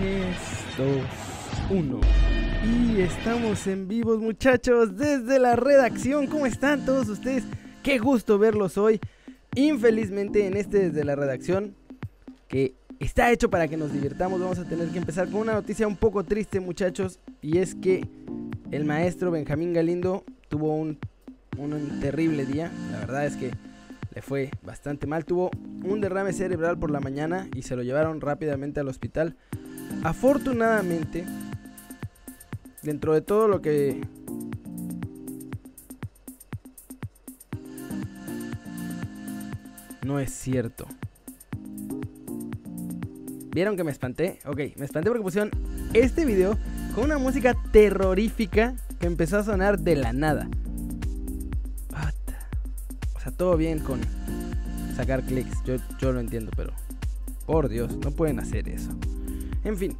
3, 2, 1. Y estamos en vivos muchachos desde la redacción. ¿Cómo están todos ustedes? Qué gusto verlos hoy. Infelizmente en este desde la redacción que está hecho para que nos divirtamos. Vamos a tener que empezar con una noticia un poco triste muchachos. Y es que el maestro Benjamín Galindo tuvo un, un terrible día. La verdad es que le fue bastante mal. Tuvo un derrame cerebral por la mañana y se lo llevaron rápidamente al hospital. Afortunadamente, dentro de todo lo que... No es cierto. ¿Vieron que me espanté? Ok, me espanté porque pusieron este video con una música terrorífica que empezó a sonar de la nada. O sea, todo bien con sacar clics. Yo, yo lo entiendo, pero por Dios, no pueden hacer eso. En fin,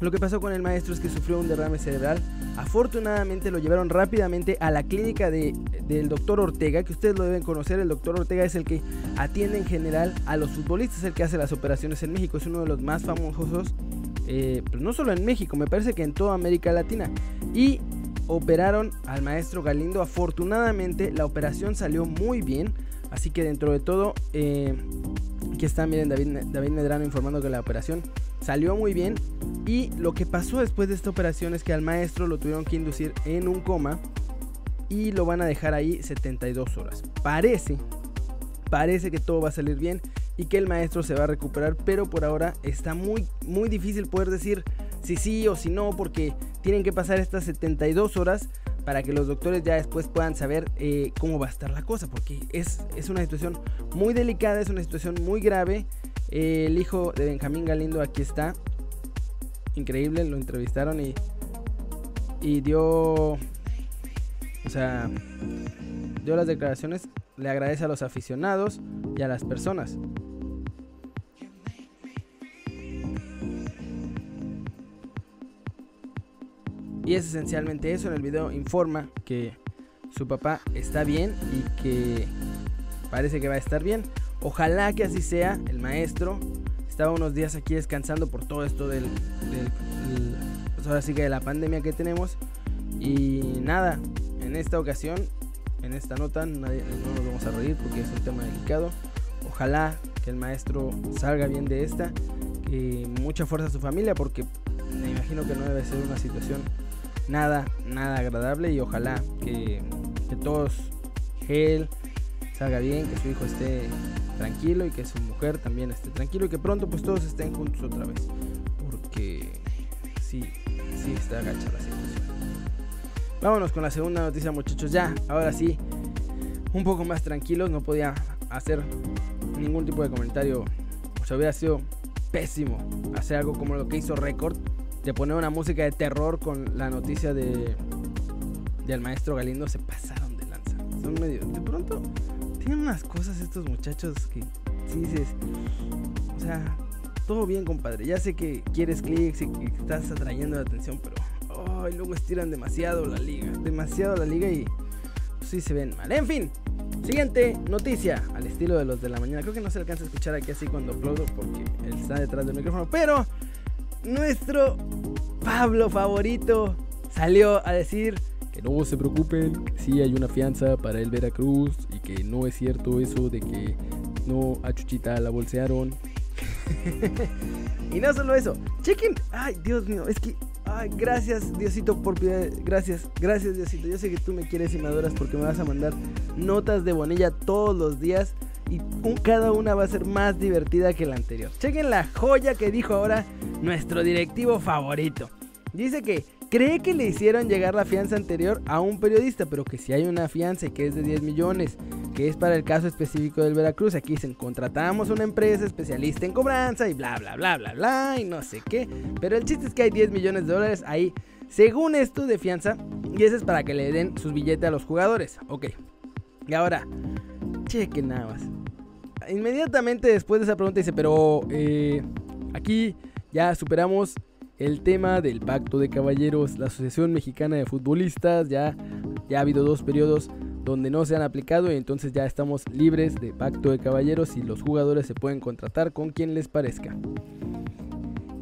lo que pasó con el maestro es que sufrió un derrame cerebral. Afortunadamente lo llevaron rápidamente a la clínica de, del doctor Ortega, que ustedes lo deben conocer. El doctor Ortega es el que atiende en general a los futbolistas, el que hace las operaciones en México. Es uno de los más famosos, eh, pero no solo en México, me parece que en toda América Latina. Y operaron al maestro Galindo. Afortunadamente la operación salió muy bien. Así que dentro de todo, eh, aquí está, miren, David, David Medrano informando que la operación salió muy bien. Y lo que pasó después de esta operación es que al maestro lo tuvieron que inducir en un coma. Y lo van a dejar ahí 72 horas. Parece, parece que todo va a salir bien y que el maestro se va a recuperar. Pero por ahora está muy, muy difícil poder decir si sí o si no. Porque tienen que pasar estas 72 horas para que los doctores ya después puedan saber eh, cómo va a estar la cosa, porque es, es, una situación muy delicada, es una situación muy grave. Eh, el hijo de Benjamín Galindo aquí está, increíble, lo entrevistaron y, y dio, o sea, dio las declaraciones, le agradece a los aficionados y a las personas. Y es esencialmente eso. En el video informa que su papá está bien y que parece que va a estar bien. Ojalá que así sea. El maestro estaba unos días aquí descansando por todo esto del, pues ahora sí que de la pandemia que tenemos. Y nada, en esta ocasión, en esta nota, no nos vamos a reír porque es un tema delicado. Ojalá que el maestro salga bien de esta. Que mucha fuerza a su familia porque me imagino que no debe ser una situación nada, nada agradable y ojalá que, que todos, él salga bien, que su hijo esté tranquilo y que su mujer también esté tranquilo y que pronto pues todos estén juntos otra vez. Porque sí, sí está agacha la situación. Vámonos con la segunda noticia muchachos, ya, ahora sí, un poco más tranquilos, no podía hacer ningún tipo de comentario, o sea, hubiera sido pésimo hacer algo como lo que hizo Record de poner una música de terror con la noticia de del maestro Galindo se pasaron de lanza. Son medio de pronto tienen unas cosas estos muchachos que si dices, o sea, todo bien, compadre. Ya sé que quieres clics y que estás atrayendo la atención, pero oh, luego estiran demasiado la liga, demasiado la liga y pues, sí se ven mal. En fin, Siguiente noticia, al estilo de los de la mañana. Creo que no se alcanza a escuchar aquí así cuando aplaudo porque él está detrás del micrófono. Pero nuestro Pablo favorito salió a decir que no se preocupen, si hay una fianza para el Veracruz y que no es cierto eso de que no a Chuchita la bolsearon. y no solo eso, chequen, ay Dios mío, es que Ay, gracias Diosito por gracias, gracias Diosito. Yo sé que tú me quieres y me adoras porque me vas a mandar notas de Bonilla todos los días y cada una va a ser más divertida que la anterior. Chequen la joya que dijo ahora nuestro directivo favorito. Dice que cree que le hicieron llegar la fianza anterior a un periodista, pero que si hay una fianza que es de 10 millones, que es para el caso específico del Veracruz, aquí dicen, contratamos una empresa especialista en cobranza y bla, bla, bla, bla, bla, y no sé qué. Pero el chiste es que hay 10 millones de dólares ahí, según esto, de fianza, y eso es para que le den sus billetes a los jugadores. Ok. Y ahora, cheque nada más. Inmediatamente después de esa pregunta dice, pero eh, aquí ya superamos el tema del pacto de caballeros. La Asociación Mexicana de Futbolistas ya, ya ha habido dos periodos donde no se han aplicado y entonces ya estamos libres de pacto de caballeros y los jugadores se pueden contratar con quien les parezca.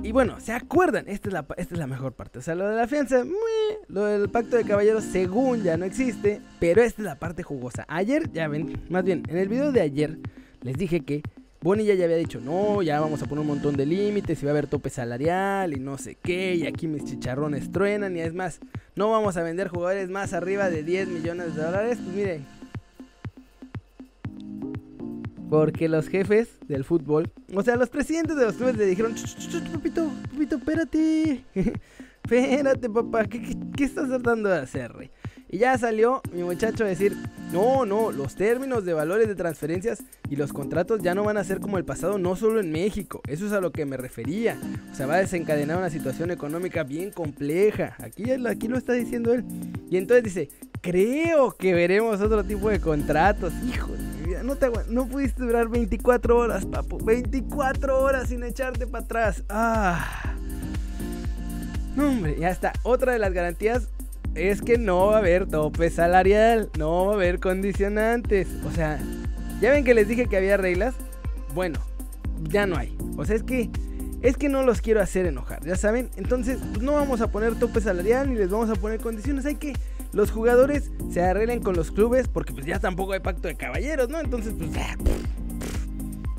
Y bueno, ¿se acuerdan? Esta es la, esta es la mejor parte. O sea, lo de la fianza, lo del pacto de caballeros, según ya no existe. Pero esta es la parte jugosa. Ayer, ya ven, más bien, en el video de ayer les dije que Bonilla ya había dicho, no, ya vamos a poner un montón de límites y va a haber tope salarial y no sé qué, y aquí mis chicharrones truenan y es más, no vamos a vender jugadores más arriba de 10 millones de dólares. Pues miren, porque los jefes del fútbol, o sea, los presidentes de los clubes le dijeron, papito, papito, espérate. espérate, papá, ¿qué, estás tratando de hacer, rey? Y ya salió mi muchacho a decir, no, no, los términos de valores de transferencias y los contratos ya no van a ser como el pasado, no solo en México, eso es a lo que me refería. O sea, va a desencadenar una situación económica bien compleja. Aquí, aquí lo está diciendo él. Y entonces dice, creo que veremos otro tipo de contratos. Hijo no, te no pudiste durar 24 horas, papu. 24 horas sin echarte para atrás. Ah. No, hombre, ya está. Otra de las garantías es que no va a haber tope salarial. No va a haber condicionantes. O sea, ya ven que les dije que había reglas. Bueno, ya no hay. O sea, es que es que no los quiero hacer enojar, ya saben. Entonces, pues, no vamos a poner tope salarial ni les vamos a poner condiciones. Hay que los jugadores se arreglen con los clubes porque pues ya tampoco hay pacto de caballeros, ¿no? Entonces, pues ya,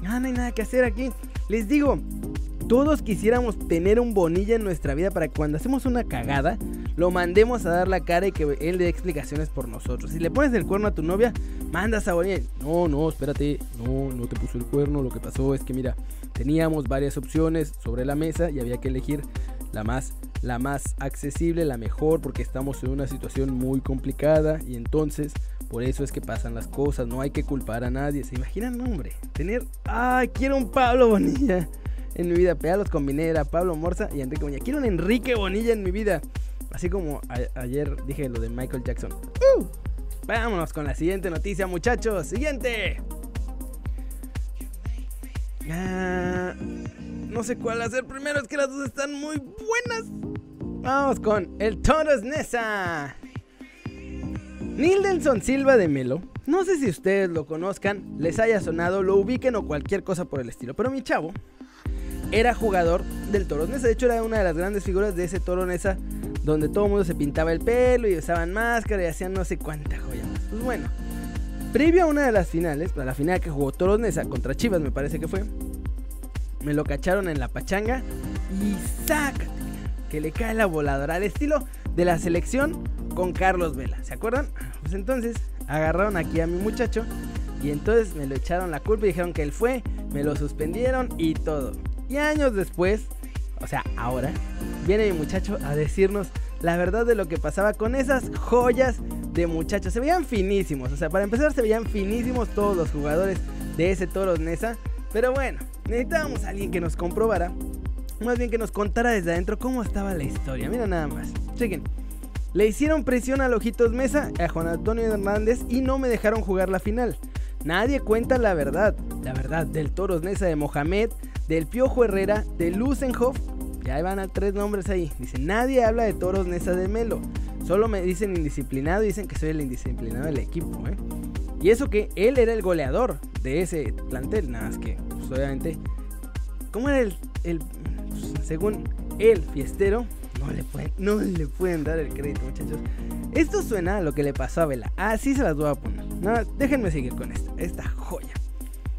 no hay nada que hacer aquí. Les digo, todos quisiéramos tener un Bonilla en nuestra vida para que cuando hacemos una cagada, lo mandemos a dar la cara y que él dé explicaciones por nosotros. Si le pones el cuerno a tu novia, mandas a Bonilla. No, no, espérate, no, no te puso el cuerno. Lo que pasó es que, mira, teníamos varias opciones sobre la mesa y había que elegir la más la más accesible, la mejor, porque estamos en una situación muy complicada y entonces por eso es que pasan las cosas, no hay que culpar a nadie. ¿Se imaginan, hombre? Tener, ay, quiero un Pablo Bonilla en mi vida. los combiné, era Pablo Morza y Enrique Bonilla. Quiero un Enrique Bonilla en mi vida. Así como ayer dije lo de Michael Jackson. ¡Uh! Vámonos con la siguiente noticia, muchachos. Siguiente. Ah, no sé cuál hacer primero, es que las dos están muy buenas. Vamos con el Toros Nesa. Nildenson Silva de Melo. No sé si ustedes lo conozcan, les haya sonado, lo ubiquen o cualquier cosa por el estilo. Pero mi chavo era jugador del Toros Nesa. De hecho, era una de las grandes figuras de ese Toro Nesa. Donde todo el mundo se pintaba el pelo y usaban máscara y hacían no sé cuánta joya más. Pues bueno, previo a una de las finales, para la final que jugó Toros contra Chivas, me parece que fue me lo cacharon en la pachanga y saca que le cae la voladora al estilo de la selección con Carlos Vela. ¿Se acuerdan? Pues entonces agarraron aquí a mi muchacho y entonces me lo echaron la culpa y dijeron que él fue, me lo suspendieron y todo. Y años después, o sea, ahora, viene mi muchacho a decirnos la verdad de lo que pasaba con esas joyas de muchachos. Se veían finísimos, o sea, para empezar se veían finísimos todos los jugadores de ese Toros Nesa. Pero bueno, necesitábamos a alguien que nos comprobara, más bien que nos contara desde adentro cómo estaba la historia. Mira nada más. Chequen. Le hicieron presión a Lojitos Mesa, a Juan Antonio Hernández y no me dejaron jugar la final. Nadie cuenta la verdad. La verdad del Toros Mesa de Mohamed, del Piojo Herrera, de Lusenhoff. Ya van a tres nombres ahí. Dice, nadie habla de Toros Nesa de Melo. Solo me dicen indisciplinado y dicen que soy el indisciplinado del equipo. ¿eh? Y eso que él era el goleador de ese plantel, nada más que, pues, obviamente, como era el, pues, según el fiestero, no le, pueden, no le pueden dar el crédito, muchachos. Esto suena a lo que le pasó a Vela. Así se las voy a poner. No, déjenme seguir con esta, esta joya.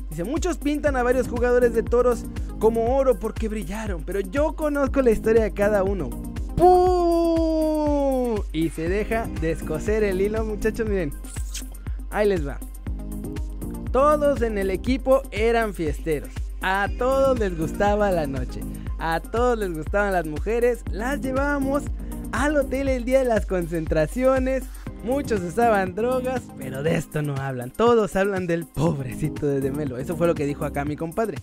Dice, muchos pintan a varios jugadores de toros como oro porque brillaron, pero yo conozco la historia de cada uno. ¡Pum! Y se deja descoser el hilo, muchachos, miren. Ahí les va. Todos en el equipo eran fiesteros. A todos les gustaba la noche. A todos les gustaban las mujeres. Las llevábamos al hotel el día de las concentraciones. Muchos usaban drogas, pero de esto no hablan. Todos hablan del pobrecito de Demelo. Eso fue lo que dijo acá mi compadre.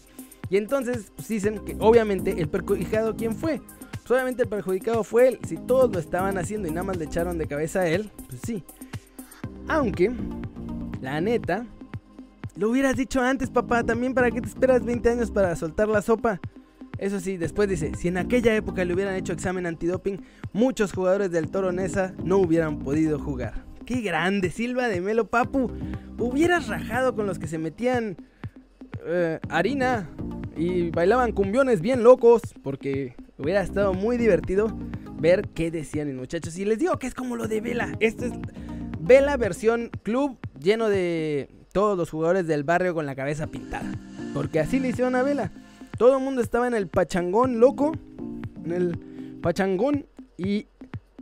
Y entonces pues, dicen que obviamente el perjudicado, ¿quién fue? Pues obviamente el perjudicado fue él. Si todos lo estaban haciendo y nada más le echaron de cabeza a él, pues sí. Aunque la neta, lo hubieras dicho antes, papá. También para qué te esperas 20 años para soltar la sopa. Eso sí, después dice, si en aquella época le hubieran hecho examen antidoping, muchos jugadores del Toro Nesa no hubieran podido jugar. ¡Qué grande! Silva de Melo Papu. Hubieras rajado con los que se metían eh, harina y bailaban cumbiones bien locos, porque Hubiera estado muy divertido ver qué decían los muchachos. Y les digo que es como lo de Vela. Esto es Vela versión club lleno de todos los jugadores del barrio con la cabeza pintada. Porque así le hicieron a Vela. Todo el mundo estaba en el pachangón loco. En el pachangón. Y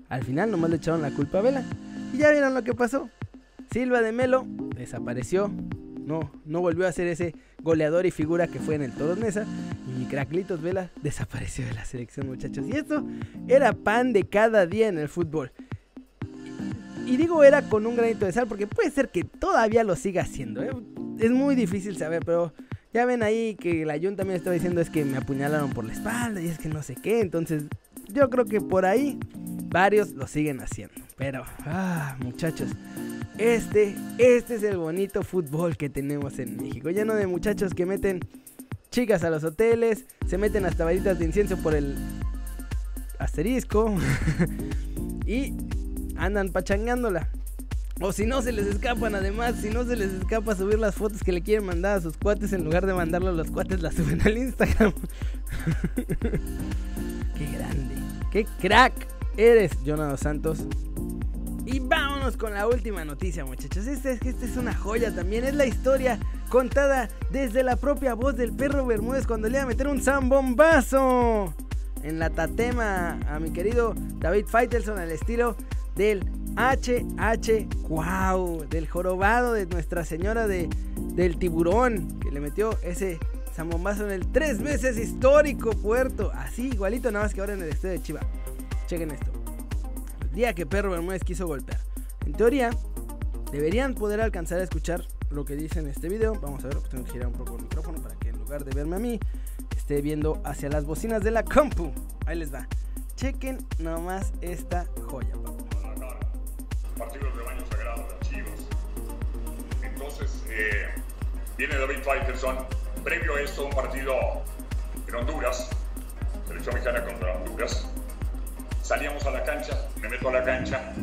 al final nomás le echaron la culpa a Vela. Y ya vieron lo que pasó. Silva de Melo desapareció. No, no volvió a ser ese goleador y figura que fue en el Toros Mesa. Y Craclitos Vela desapareció de la selección, muchachos. Y esto era pan de cada día en el fútbol. Y digo era con un granito de sal porque puede ser que todavía lo siga haciendo. ¿eh? Es muy difícil saber, pero ya ven ahí que la Jun también estaba diciendo es que me apuñalaron por la espalda y es que no sé qué. Entonces yo creo que por ahí varios lo siguen haciendo. Pero, ah, muchachos, este, este es el bonito fútbol que tenemos en México. Lleno de muchachos que meten chicas a los hoteles, se meten hasta varitas de incienso por el asterisco y andan pachangándola. O si no se les escapan, además, si no se les escapa subir las fotos que le quieren mandar a sus cuates, en lugar de mandarlo a los cuates, las suben al Instagram. qué grande, qué crack eres, Jonado Santos. Y vámonos con la última noticia, muchachos. Esta es, esta es una joya también. Es la historia contada desde la propia voz del perro Bermúdez cuando le iba a meter un zambombazo en la tatema a mi querido David Faitelson al estilo del HH Wow, del jorobado de Nuestra Señora de, del Tiburón, que le metió ese zambombazo en el tres veces histórico puerto. Así, igualito, nada más que ahora en el estadio de Chiva. Chequen esto. El día que Perro Bermúdez quiso golpear. En teoría, deberían poder alcanzar a escuchar lo que dice en este video. Vamos a ver, tengo que girar un poco el micrófono para que en lugar de verme a mí, esté viendo hacia las bocinas de la compu. Ahí les va. Chequen nomás esta joya, partido del rebaño sagrado de Chivas. Entonces, eh, viene David Faitelson. Previo a esto, un partido en Honduras, selección mexicana contra Honduras. Salíamos a la cancha, me meto a la cancha.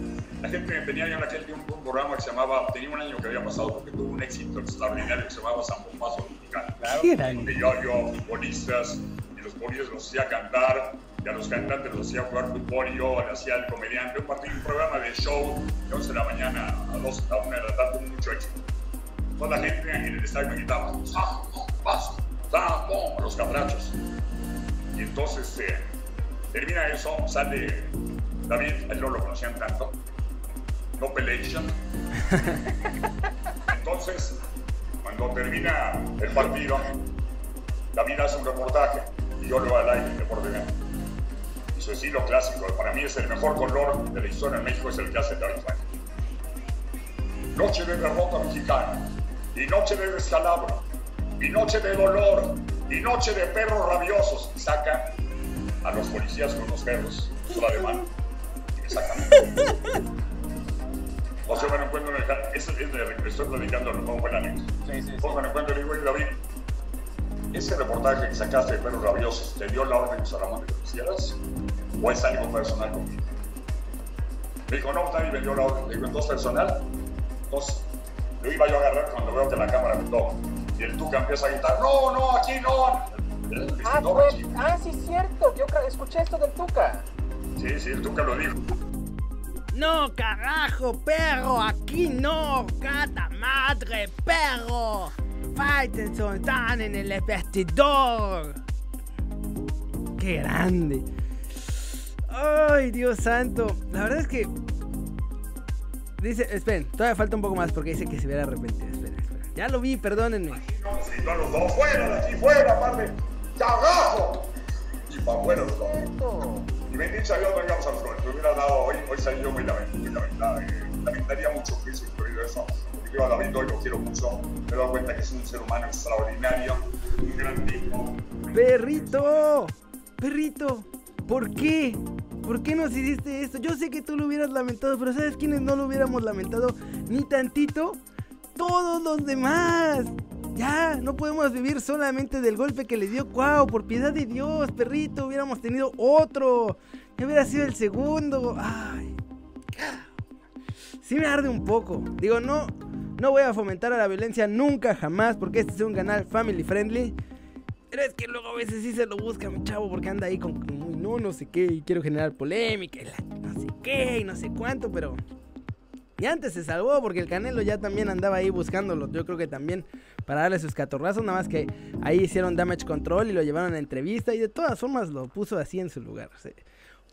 La gente tenía ya en aquel tiempo un programa que se llamaba, tenía un año que había pasado porque tuvo un éxito extraordinario que se llamaba San Bombazo Mexicano. Donde yo, yo, futbolistas, y los futbolistas los hacía cantar, y a los cantantes los hacía jugar fútbol y yo le hacía el comediante. Un, partido, un programa de show de 11 de la mañana a 2 a 1 de la tarde con mucho éxito. Toda la gente en el estadio gritaba, ¡Samo, paso! Los cabrachos. Y entonces eh, termina eso, sale David, él no lo conocían tanto, no Pelation. Entonces, cuando termina el partido, David hace un reportaje y yo lo voy al aire por dentro su estilo clásico. Para mí es el mejor color de la historia en México, es el que hace David Frank. Noche de derrota mexicana, y noche de descalabro, y noche de dolor, y noche de perros rabiosos. Y saca a los policías con los perros, su ademán, y me sacan. O sea, me encuentro en el... Es, es de, estoy platicando como buena anécdota. Sí, sí, sí. me encuentro y digo, David, ese reportaje que sacaste de perros rabiosos, ¿te dio la orden de que lo hicieras? ¿O es algo personal conmigo? Me dijo, no, nadie me dio la orden. Le digo, ¿entonces personal? Entonces, lo iba yo a agarrar cuando veo que la cámara me toma. Y el Tuca empieza a gritar, no, no, aquí no. ah, pues, ah, sí, cierto. Yo escuché esto del Tuca. Sí, sí, el Tuca lo dijo. No, carajo, perro, aquí no, gata madre, perro. Faitelson están en el vestidor. Qué grande. Ay, Dios santo. La verdad es que. Dice, esperen, todavía falta un poco más porque dice que se hubiera arrepentido. Esperen, esperen. Ya lo vi, perdónenme. los dos, fuera de aquí, fuera, padre. ¡Cagajo! Y para afuera los dos. Y bendito Dios, no llegamos al hubiera dado hoy, hoy salí yo muy lamentable. Lamentaría mucho que hubiese incluido eso. Porque yo a David hoy lo quiero mucho. Me he dado cuenta que es un ser humano extraordinario, un gran tipo. ¡Perrito! ¡Perrito! ¿Por qué? ¿Por qué nos hiciste esto? Yo sé que tú lo hubieras lamentado, pero ¿sabes quiénes no lo hubiéramos lamentado ni tantito? Todos los demás. Ya, no podemos vivir solamente del golpe que le dio Cuau. Por piedad de Dios, perrito, hubiéramos tenido otro. Hubiera sido el segundo. Ay. Sí me arde un poco. Digo, no, no voy a fomentar a la violencia nunca, jamás, porque este es un canal family friendly. Pero que luego a veces sí se lo busca mi chavo porque anda ahí con no, no sé qué, y quiero generar polémica, no sé qué, y no sé cuánto, pero y antes se salvó porque el Canelo ya también andaba ahí buscándolo. Yo creo que también para darle sus catorrazos. Nada más que ahí hicieron damage control y lo llevaron a entrevista. Y de todas formas lo puso así en su lugar.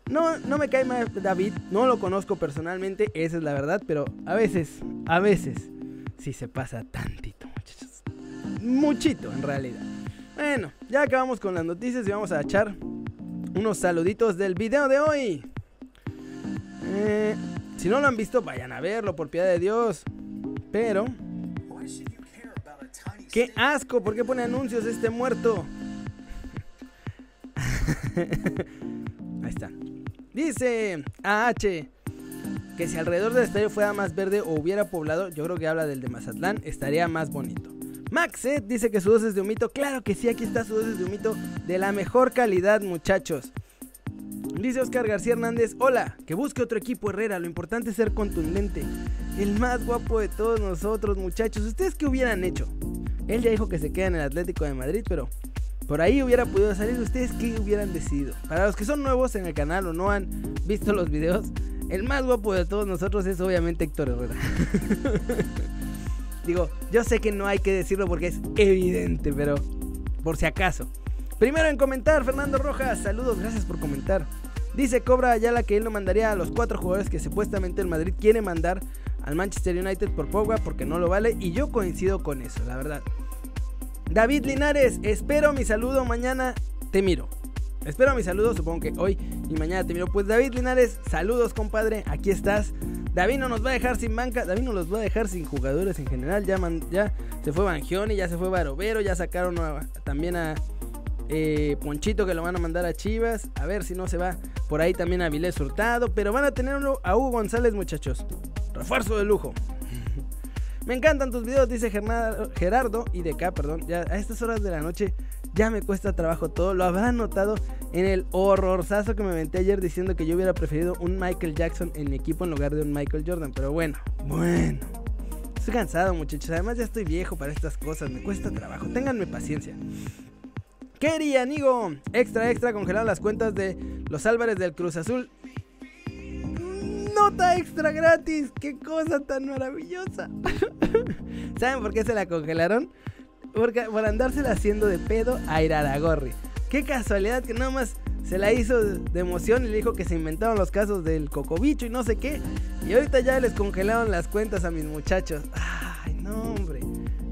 no, no me cae mal David. No lo conozco personalmente. Esa es la verdad. Pero a veces, a veces, sí se pasa tantito, muchachos. Muchito en realidad. Bueno, ya acabamos con las noticias y vamos a echar unos saluditos del video de hoy. Eh. Si no lo han visto, vayan a verlo, por piedad de Dios. Pero... ¡Qué asco! ¿Por qué pone anuncios este muerto? Ahí está. Dice AH que si alrededor del estadio fuera más verde o hubiera poblado, yo creo que habla del de Mazatlán, estaría más bonito. Maxet dice que su dosis de humito, claro que sí, aquí está su dosis de humito de la mejor calidad, muchachos. Dice Oscar García Hernández, hola, que busque otro equipo Herrera, lo importante es ser contundente. El más guapo de todos nosotros, muchachos. ¿Ustedes qué hubieran hecho? Él ya dijo que se queda en el Atlético de Madrid, pero por ahí hubiera podido salir. ¿Ustedes qué hubieran decidido? Para los que son nuevos en el canal o no han visto los videos, el más guapo de todos nosotros es obviamente Héctor Herrera. Digo, yo sé que no hay que decirlo porque es evidente, pero por si acaso. Primero en comentar, Fernando Rojas, saludos, gracias por comentar. Dice Cobra Ayala que él no mandaría a los cuatro jugadores que supuestamente el Madrid quiere mandar al Manchester United por Pogba porque no lo vale y yo coincido con eso, la verdad. David Linares, espero mi saludo mañana, te miro. Espero mi saludo, supongo que hoy y mañana te miro. Pues David Linares, saludos compadre, aquí estás. David no nos va a dejar sin banca, David no los va a dejar sin jugadores en general. Ya, se fue Bangioni, ya se fue Barovero, ya sacaron también a eh, Ponchito que lo van a mandar a Chivas. A ver si no se va por ahí también a Vilés Hurtado. Pero van a tenerlo a Hugo González, muchachos. Refuerzo de lujo. Me encantan tus videos, dice Gerardo y de acá, perdón. Ya a estas horas de la noche ya me cuesta trabajo todo. Lo habrán notado en el horrorzazo que me aventé ayer diciendo que yo hubiera preferido un Michael Jackson en mi equipo en lugar de un Michael Jordan. Pero bueno, bueno. Estoy cansado, muchachos. Además ya estoy viejo para estas cosas. Me cuesta trabajo. Ténganme paciencia. Quería, Nigo. Extra, extra, congelar las cuentas de los Álvarez del Cruz Azul. Nota extra gratis. Qué cosa tan maravillosa. ¿Saben por qué se la congelaron? Porque, por andársela haciendo de pedo a Iraragorri. Qué casualidad que nada más se la hizo de emoción y le dijo que se inventaron los casos del cocobicho y no sé qué. Y ahorita ya les congelaron las cuentas a mis muchachos. Ay, no, hombre.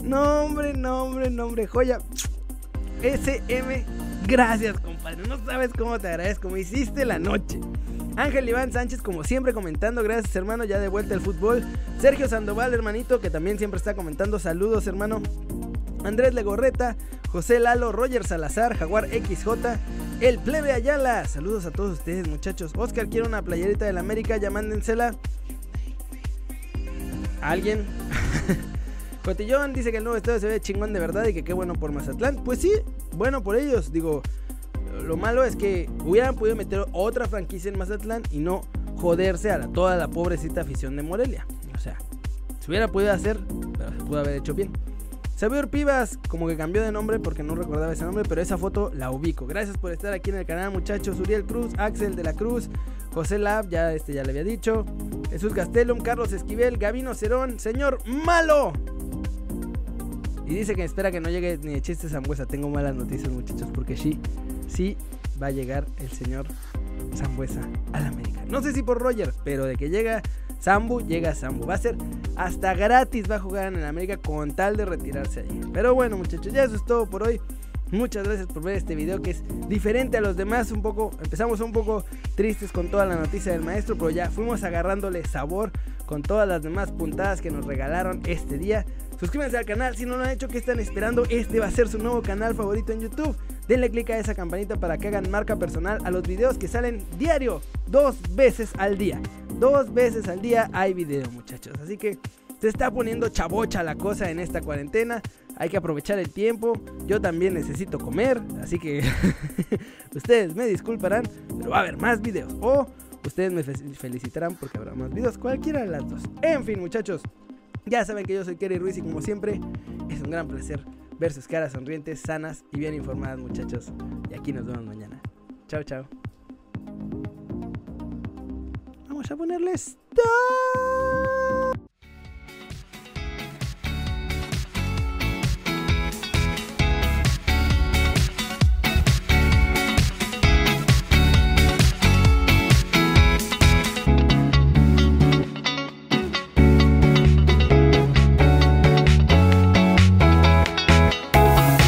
No, hombre, no, hombre, no, hombre. Joya. SM, gracias compadre, no sabes cómo te agradezco, me hiciste la noche. Ángel Iván Sánchez, como siempre, comentando. Gracias, hermano. Ya de vuelta al fútbol. Sergio Sandoval, hermanito, que también siempre está comentando. Saludos, hermano. Andrés Legorreta, José Lalo, Roger Salazar, Jaguar XJ, El Plebe Ayala. Saludos a todos ustedes, muchachos. Oscar quiere una playerita del América, ya mándensela. ¿Alguien? Cotillón dice que el nuevo estadio se ve chingón de verdad y que qué bueno por Mazatlán. Pues sí, bueno por ellos. Digo, lo malo es que hubieran podido meter otra franquicia en Mazatlán y no joderse a toda la pobrecita afición de Morelia. O sea, se hubiera podido hacer, pero se pudo haber hecho bien. Xavier Pivas, como que cambió de nombre porque no recordaba ese nombre, pero esa foto la ubico. Gracias por estar aquí en el canal, muchachos. Uriel Cruz, Axel de la Cruz, José Lab, ya este ya le había dicho. Jesús Gastelum, Carlos Esquivel, Gabino Cerón, señor malo. Y dice que espera que no llegue ni de chiste Zambuesa. Tengo malas noticias, muchachos, porque sí, sí va a llegar el señor Zambuesa al América. No sé si por Roger, pero de que llega Zambu, llega Zambu. Va a ser hasta gratis, va a jugar en el América con tal de retirarse allí. Pero bueno, muchachos, ya eso es todo por hoy. Muchas gracias por ver este video que es diferente a los demás. Un poco, empezamos un poco tristes con toda la noticia del maestro, pero ya fuimos agarrándole sabor con todas las demás puntadas que nos regalaron este día. Suscríbanse al canal si no lo han hecho, ¿qué están esperando? Este va a ser su nuevo canal favorito en YouTube. Denle click a esa campanita para que hagan marca personal a los videos que salen diario, dos veces al día. Dos veces al día hay video, muchachos. Así que se está poniendo chabocha la cosa en esta cuarentena. Hay que aprovechar el tiempo. Yo también necesito comer. Así que ustedes me disculparán, pero va a haber más videos. O ustedes me felicitarán porque habrá más videos. Cualquiera de las dos. En fin, muchachos. Ya saben que yo soy Kerry Ruiz y como siempre es un gran placer ver sus caras sonrientes, sanas y bien informadas, muchachos. Y aquí nos vemos mañana. Chao, chao. Vamos a ponerle stop.